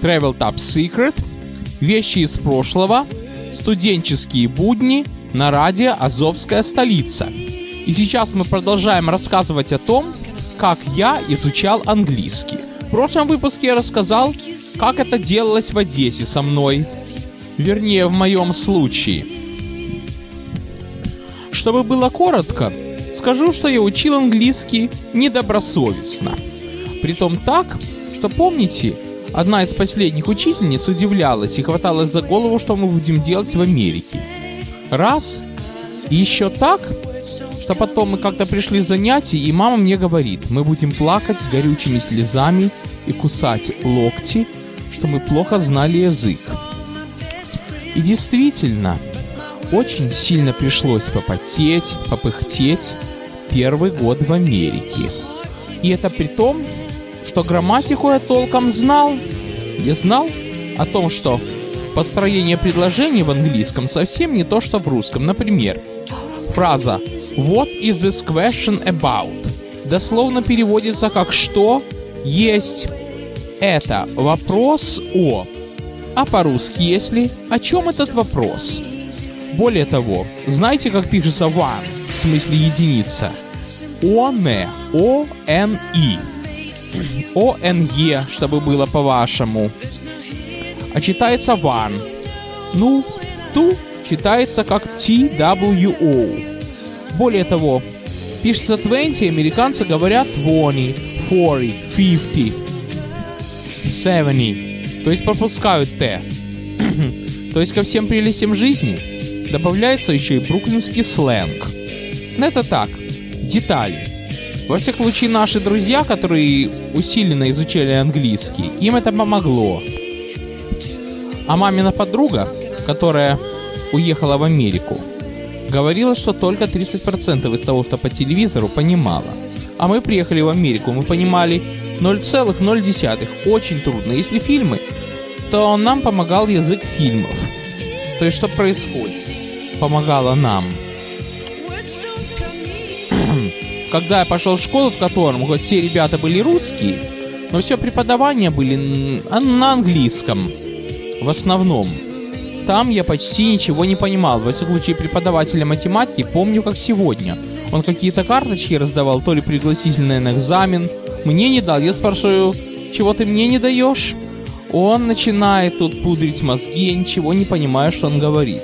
Travel Top Secret, вещи из прошлого, студенческие будни на радио Азовская столица. И сейчас мы продолжаем рассказывать о том, как я изучал английский. В прошлом выпуске я рассказал, как это делалось в Одессе со мной. Вернее, в моем случае. Чтобы было коротко, Скажу, что я учил английский недобросовестно. Притом так, что помните, одна из последних учительниц удивлялась и хваталась за голову, что мы будем делать в Америке. Раз. И еще так, что потом мы как-то пришли с занятий, и мама мне говорит, мы будем плакать горючими слезами и кусать локти, что мы плохо знали язык. И действительно, очень сильно пришлось попотеть, попыхтеть, первый год в Америке. И это при том, что грамматику я толком знал. Я знал о том, что построение предложений в английском совсем не то, что в русском. Например, фраза «What is this question about?» дословно переводится как «Что есть?» Это вопрос о. А по-русски, если «О чем этот вопрос?» Более того, знаете, как пишется one, в смысле единица? ОНЕ, О-Н-И. О-Н-Е, чтобы было по-вашему. А читается one. Ну, ту читается как T-W-O. Более того, пишется 20, американцы говорят 20, 40, 50, 70. То есть пропускают Т. То есть ко всем прелестям жизни добавляется еще и бруклинский сленг. Это так, детали. Во всяком случае, наши друзья, которые усиленно изучали английский, им это помогло. А мамина подруга, которая уехала в Америку, говорила, что только 30% из того, что по телевизору, понимала. А мы приехали в Америку, мы понимали 0,0. Очень трудно. Если фильмы, то нам помогал язык фильмов. То есть, что происходит? Помогало нам. Когда я пошел в школу, в котором хоть все ребята были русские, но все преподавания были на английском. В основном. Там я почти ничего не понимал. Во всяком случае, преподавателя математики помню как сегодня. Он какие-то карточки раздавал, то ли пригласительные на экзамен. Мне не дал. Я спрашиваю, чего ты мне не даешь? Он начинает тут пудрить мозги, я ничего не понимаю, что он говорит.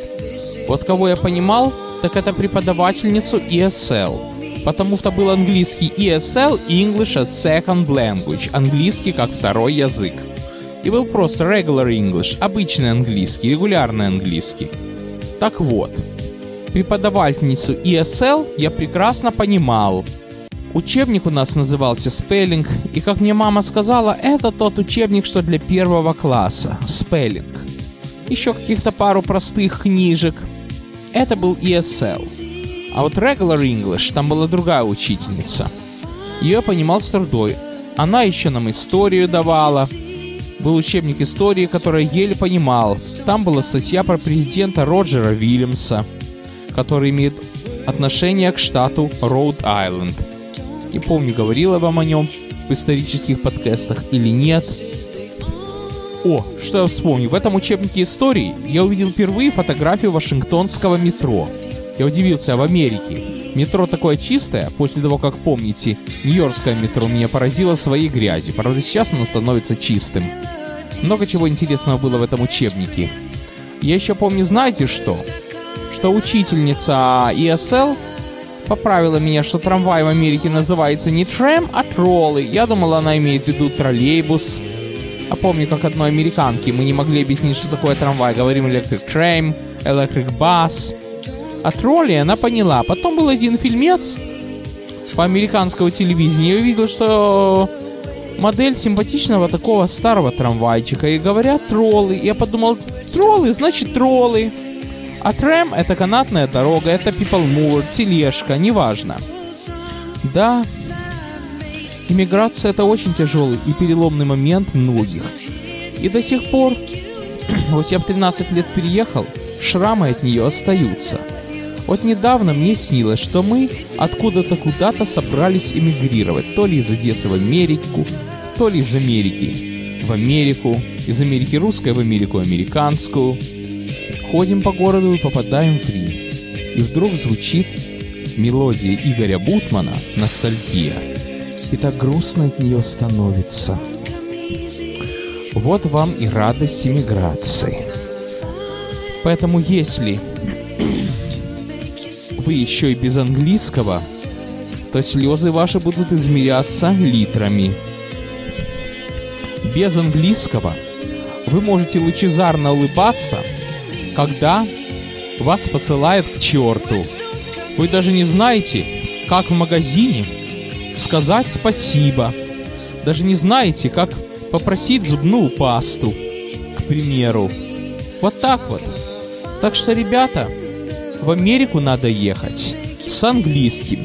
Вот кого я понимал, так это преподавательницу ESL. Потому что был английский ESL English as Second Language, английский как второй язык. И был просто regular English, обычный английский, регулярный английский. Так вот, преподавательницу ESL я прекрасно понимал. Учебник у нас назывался Spelling, и как мне мама сказала, это тот учебник, что для первого класса, Spelling. Еще каких-то пару простых книжек. Это был ESL. А вот Regular English, там была другая учительница. Ее понимал с трудой. Она еще нам историю давала. Был учебник истории, который еле понимал. Там была статья про президента Роджера Вильямса, который имеет отношение к штату Роуд-Айленд. Не помню, говорила вам о нем в исторических подкастах или нет. О, что я вспомнил. В этом учебнике истории я увидел впервые фотографию Вашингтонского метро. Я удивился, в Америке метро такое чистое, после того, как помните, Нью-Йоркское метро меня поразило своей грязью. Правда, сейчас оно становится чистым. Много чего интересного было в этом учебнике. Я еще помню, знаете что? Что учительница ESL поправила меня, что трамвай в Америке называется не трэм, а троллы. Я думал, она имеет в виду троллейбус. А помню, как одной американке мы не могли объяснить, что такое трамвай. Говорим electric tram, electric bus. А тролли она поняла. Потом был один фильмец по американского телевидения. Я увидел, что модель симпатичного такого старого трамвайчика. И говорят троллы. Я подумал, троллы, значит троллы. А трэм это канатная дорога, это people mover, тележка, неважно. Да, иммиграция это очень тяжелый и переломный момент многих. И до сих пор, вот я в 13 лет переехал, шрамы от нее остаются. Вот недавно мне снилось, что мы откуда-то куда-то собрались эмигрировать, то ли из Одессы в Америку, то ли из Америки в Америку, из Америки русской в Америку американскую, Ходим по городу и попадаем в Рим. И вдруг звучит мелодия Игоря Бутмана «Ностальгия». И так грустно от нее становится. Вот вам и радость иммиграции. Поэтому если вы еще и без английского, то слезы ваши будут измеряться литрами. Без английского вы можете лучезарно улыбаться – когда вас посылают к черту. Вы даже не знаете, как в магазине сказать спасибо. Даже не знаете, как попросить зубную пасту, к примеру. Вот так вот. Так что, ребята, в Америку надо ехать с английским.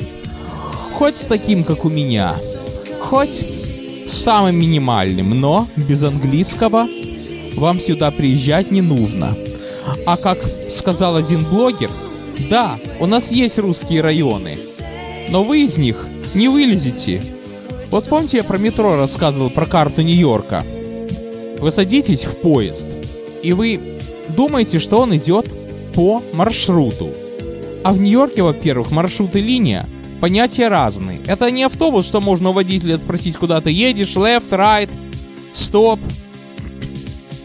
Хоть с таким, как у меня. Хоть с самым минимальным, но без английского вам сюда приезжать не нужно. А как сказал один блогер, да, у нас есть русские районы, но вы из них не вылезете. Вот помните, я про метро рассказывал, про карту Нью-Йорка? Вы садитесь в поезд, и вы думаете, что он идет по маршруту. А в Нью-Йорке, во-первых, маршрут и линия понятия разные. Это не автобус, что можно у водителя спросить, куда ты едешь, left, right, stop,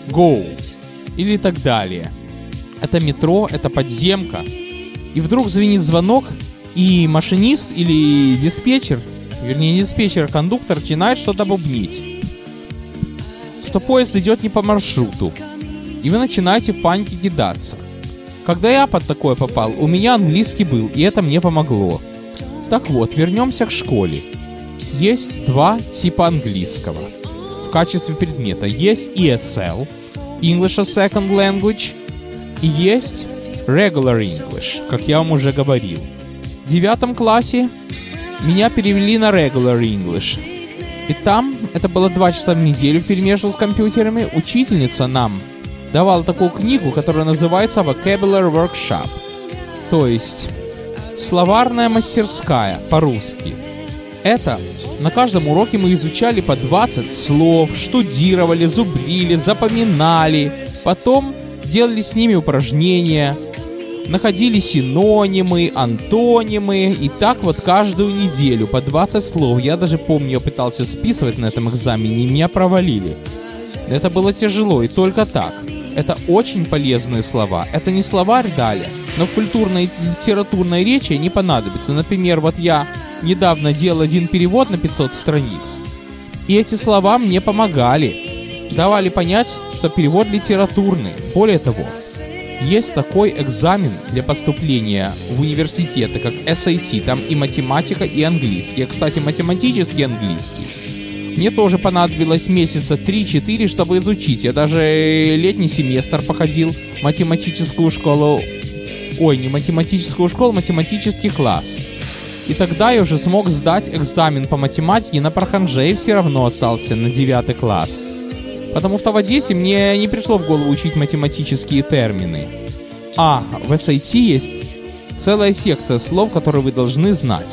go или так далее это метро, это подземка. И вдруг звенит звонок, и машинист или диспетчер, вернее не диспетчер, а кондуктор начинает что-то бубнить. Что поезд идет не по маршруту. И вы начинаете в панике кидаться. Когда я под такое попал, у меня английский был, и это мне помогло. Так вот, вернемся к школе. Есть два типа английского. В качестве предмета есть ESL, English as Second Language – и есть Regular English, как я вам уже говорил. В девятом классе меня перевели на Regular English. И там, это было два часа в неделю перемешивал с компьютерами, учительница нам давала такую книгу, которая называется Vocabulary Workshop. То есть, словарная мастерская по-русски. Это на каждом уроке мы изучали по 20 слов, штудировали, зубрили, запоминали. Потом делали с ними упражнения, находили синонимы, антонимы, и так вот каждую неделю по 20 слов. Я даже помню, я пытался списывать на этом экзамене, и меня провалили. Это было тяжело, и только так. Это очень полезные слова. Это не словарь дали, но в культурной литературной речи они понадобятся. Например, вот я недавно делал один перевод на 500 страниц. И эти слова мне помогали. Давали понять, что перевод литературный. Более того, есть такой экзамен для поступления в университеты, как SAT, там и математика, и английский. Я, кстати, математический английский. Мне тоже понадобилось месяца 3-4, чтобы изучить. Я даже летний семестр походил в математическую школу. Ой, не математическую школу, математический класс. И тогда я уже смог сдать экзамен по математике на Проханже все равно остался на 9 класс. Потому что в Одессе мне не пришло в голову учить математические термины. А в SAT есть целая секция слов, которые вы должны знать.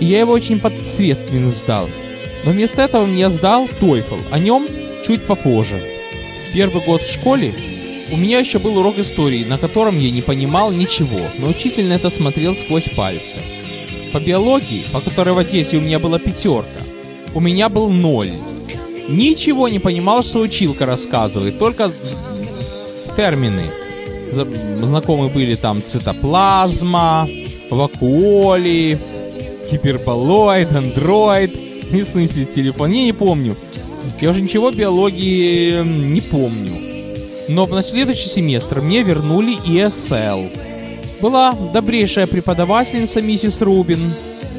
И я его очень посредственно сдал. Но вместо этого я сдал TOEFL. О нем чуть попозже. Первый год в школе у меня еще был урок истории, на котором я не понимал ничего, но учитель на это смотрел сквозь пальцы. По биологии, по которой в Одессе у меня была пятерка, у меня был ноль. Ничего не понимал, что училка рассказывает, только термины. Знакомы были там цитоплазма, вакуоли, гиперболоид, андроид, не смысле телефон, я не помню. Я уже ничего биологии не помню. Но на следующий семестр мне вернули ESL. Была добрейшая преподавательница миссис Рубин,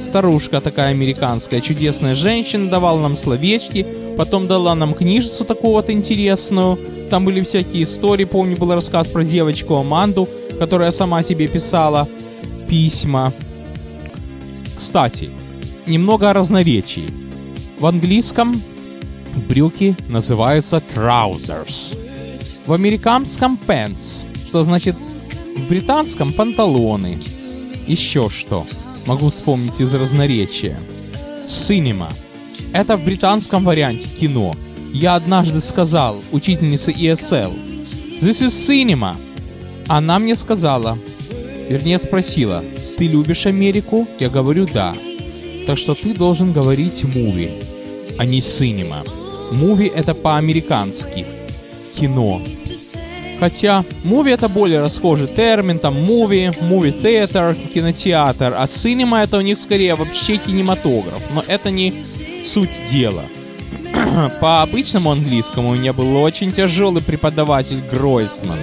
старушка такая американская, чудесная женщина, давала нам словечки, потом дала нам книжицу такую вот интересную. Там были всякие истории, помню, был рассказ про девочку Аманду, которая сама себе писала письма. Кстати, немного о разноречии. В английском брюки называются trousers. В американском pants, что значит в британском панталоны. Еще что могу вспомнить из разноречия. Cinema. Это в британском варианте кино. Я однажды сказал учительнице ESL, This is cinema. Она мне сказала, вернее спросила, ты любишь Америку? Я говорю, да. Так что ты должен говорить movie, а не cinema. Movie это по-американски. Кино. Хотя movie это более расхожий термин, там movie theater, кинотеатр, а cinema это у них скорее вообще кинематограф. Но это не суть дела. По обычному английскому у меня был очень тяжелый преподаватель Гройсман.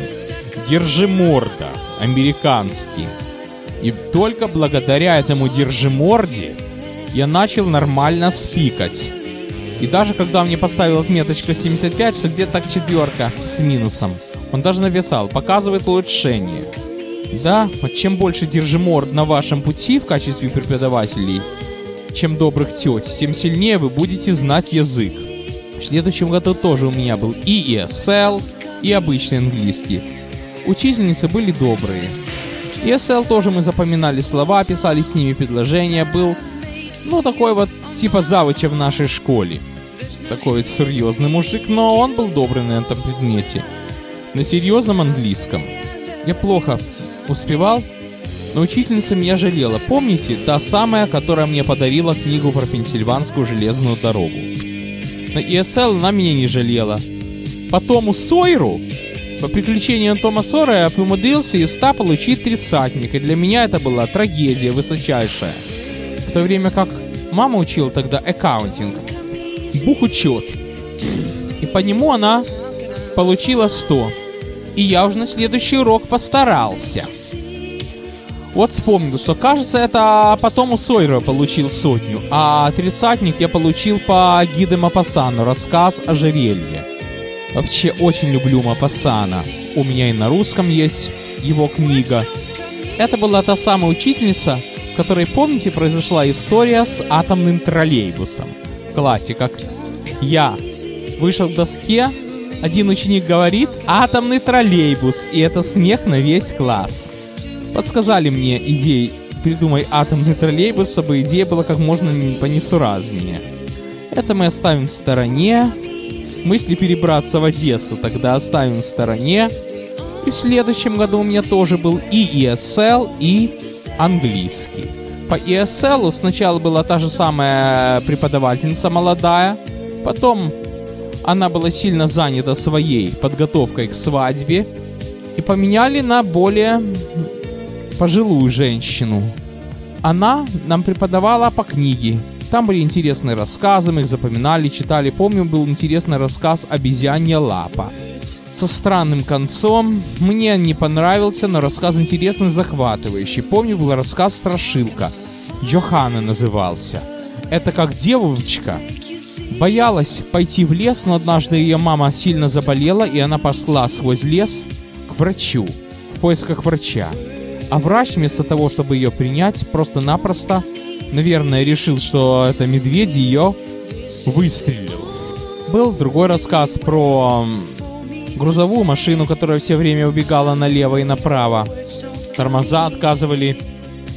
Держи морда, американский. И только благодаря этому держи морде я начал нормально спикать. И даже когда мне поставил отметочка 75, что где-то так четверка с минусом, он даже нависал, показывает улучшение. Да, чем больше держиморд на вашем пути в качестве преподавателей, чем добрых теть, тем сильнее вы будете знать язык. В следующем году тоже у меня был и ESL, и обычный английский. Учительницы были добрые. ESL тоже мы запоминали слова, писали с ними предложения, был, ну, такой вот, типа завуча в нашей школе. Такой вот серьезный мужик, но он был добрый на этом предмете. На серьезном английском. Я плохо успевал, но учительница меня жалела. Помните, та самая, которая мне подарила книгу про Пенсильванскую железную дорогу? На ESL она меня не жалела. По Тому Сойеру, по приключениям Тома Сойера я умудрился из 100 получить тридцатник, и для меня это была трагедия высочайшая. То время как мама учила тогда аккаунтинг, бухучет. И по нему она получила 100. И я уже на следующий урок постарался. Вот вспомнил, что кажется, это потом у Сойера получил сотню, а тридцатник я получил по Гиде Мапасану, рассказ о жерелье. Вообще очень люблю Мапасана. У меня и на русском есть его книга. Это была та самая учительница, в которой, помните, произошла история с атомным троллейбусом. Классика. Я вышел к доске, один ученик говорит «атомный троллейбус», и это смех на весь класс подсказали мне идей «Придумай атомный троллейбус», чтобы идея была как можно понесуразнее. Это мы оставим в стороне. Мысли перебраться в Одессу тогда оставим в стороне. И в следующем году у меня тоже был и ESL, и английский. По ESL сначала была та же самая преподавательница молодая, потом она была сильно занята своей подготовкой к свадьбе, и поменяли на более пожилую женщину. Она нам преподавала по книге. Там были интересные рассказы, мы их запоминали, читали. Помню, был интересный рассказ «Обезьянья лапа». Со странным концом. Мне не понравился, но рассказ интересный, захватывающий. Помню, был рассказ «Страшилка». Джохана назывался. Это как девочка боялась пойти в лес, но однажды ее мама сильно заболела, и она пошла сквозь лес к врачу в поисках врача. А врач вместо того, чтобы ее принять, просто-напросто, наверное, решил, что это медведь ее выстрелил. Был другой рассказ про грузовую машину, которая все время убегала налево и направо. Тормоза отказывали.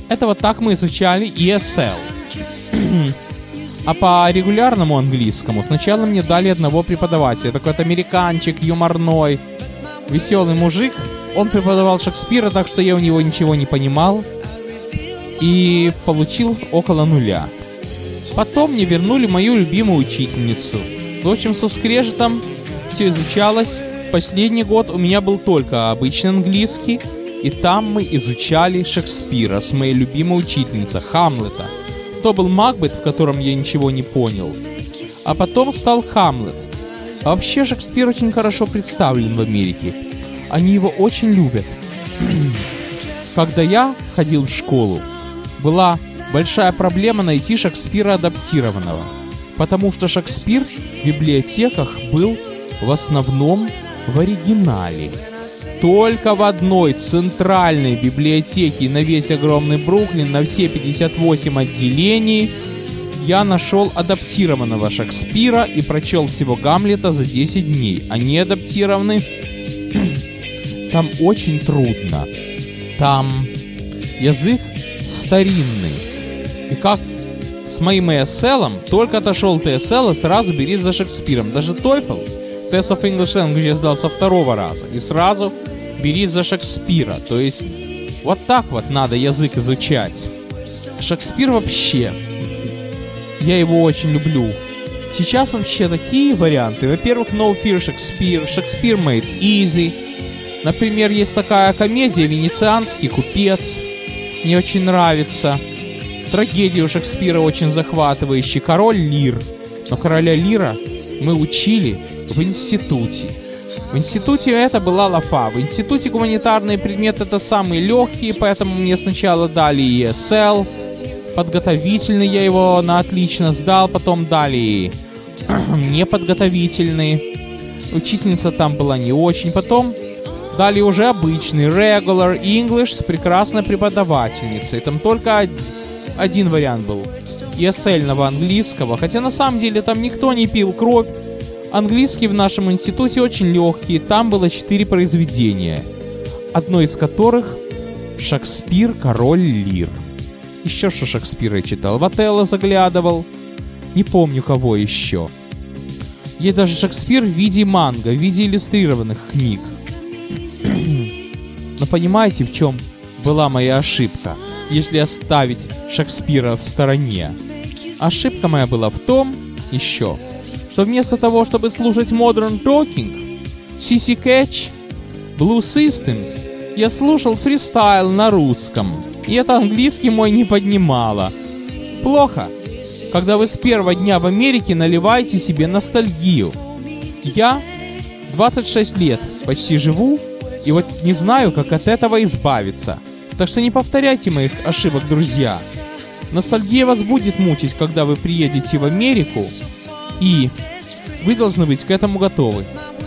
Это вот так мы изучали ESL. А по регулярному английскому сначала мне дали одного преподавателя. Такой вот американчик, юморной, веселый мужик, он преподавал Шекспира, так что я у него ничего не понимал и получил около нуля. Потом мне вернули мою любимую учительницу. В общем, со скрежетом все изучалось. Последний год у меня был только обычный английский, и там мы изучали Шекспира с моей любимой учительницей Хамлета. То был Макбет, в котором я ничего не понял. А потом стал Хамлет. А вообще Шекспир очень хорошо представлен в Америке. Они его очень любят. Когда я ходил в школу, была большая проблема найти Шекспира адаптированного, потому что Шекспир в библиотеках был в основном в оригинале. Только в одной центральной библиотеке на весь огромный Бруклин, на все 58 отделений, я нашел адаптированного Шекспира и прочел всего Гамлета за 10 дней. Они адаптированы. Там очень трудно. Там язык старинный. И как с моим ESL, только отошел TSL, сразу бери за Шекспиром. Даже TOEFL, Test of English Language я сдал со второго раза. И сразу бери за Шекспира. То есть вот так вот надо язык изучать. Шекспир вообще, я его очень люблю. Сейчас вообще такие варианты. Во-первых, No Fear Shakespeare, Shakespeare Made Easy. Например, есть такая комедия «Венецианский купец». Мне очень нравится. Трагедию Шекспира очень захватывающий. Король Лир. Но короля Лира мы учили в институте. В институте это была лафа. В институте гуманитарные предметы это самые легкие, поэтому мне сначала дали ESL. Подготовительный я его на отлично сдал, потом дали неподготовительный. Учительница там была не очень. Потом дали уже обычный regular English с прекрасной преподавательницей. Там только один вариант был. ESL английского. Хотя на самом деле там никто не пил кровь. Английский в нашем институте очень легкий. Там было четыре произведения. Одно из которых Шекспир, король Лир. Еще что Шекспира читал. В Отелло заглядывал. Не помню кого еще. Есть даже Шекспир в виде манго, в виде иллюстрированных книг. Но понимаете, в чем была моя ошибка, если оставить Шекспира в стороне? Ошибка моя была в том, еще, что вместо того, чтобы слушать Modern Talking, CC Catch, Blue Systems, я слушал фристайл на русском, и это английский мой не поднимало. Плохо, когда вы с первого дня в Америке наливаете себе ностальгию. Я 26 лет почти живу, и вот не знаю, как от этого избавиться. Так что не повторяйте моих ошибок, друзья. Ностальгия вас будет мучить, когда вы приедете в Америку, и вы должны быть к этому готовы.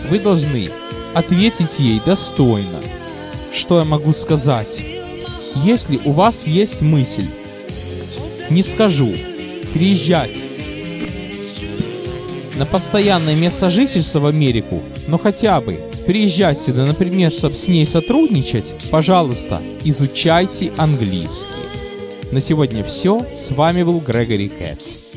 Вы должны ответить ей достойно. Что я могу сказать? Если у вас есть мысль, не скажу, приезжать на постоянное место жительства в Америку, но хотя бы приезжать сюда, например, чтобы с ней сотрудничать, пожалуйста, изучайте английский. На сегодня все. С вами был Грегори Кэтс.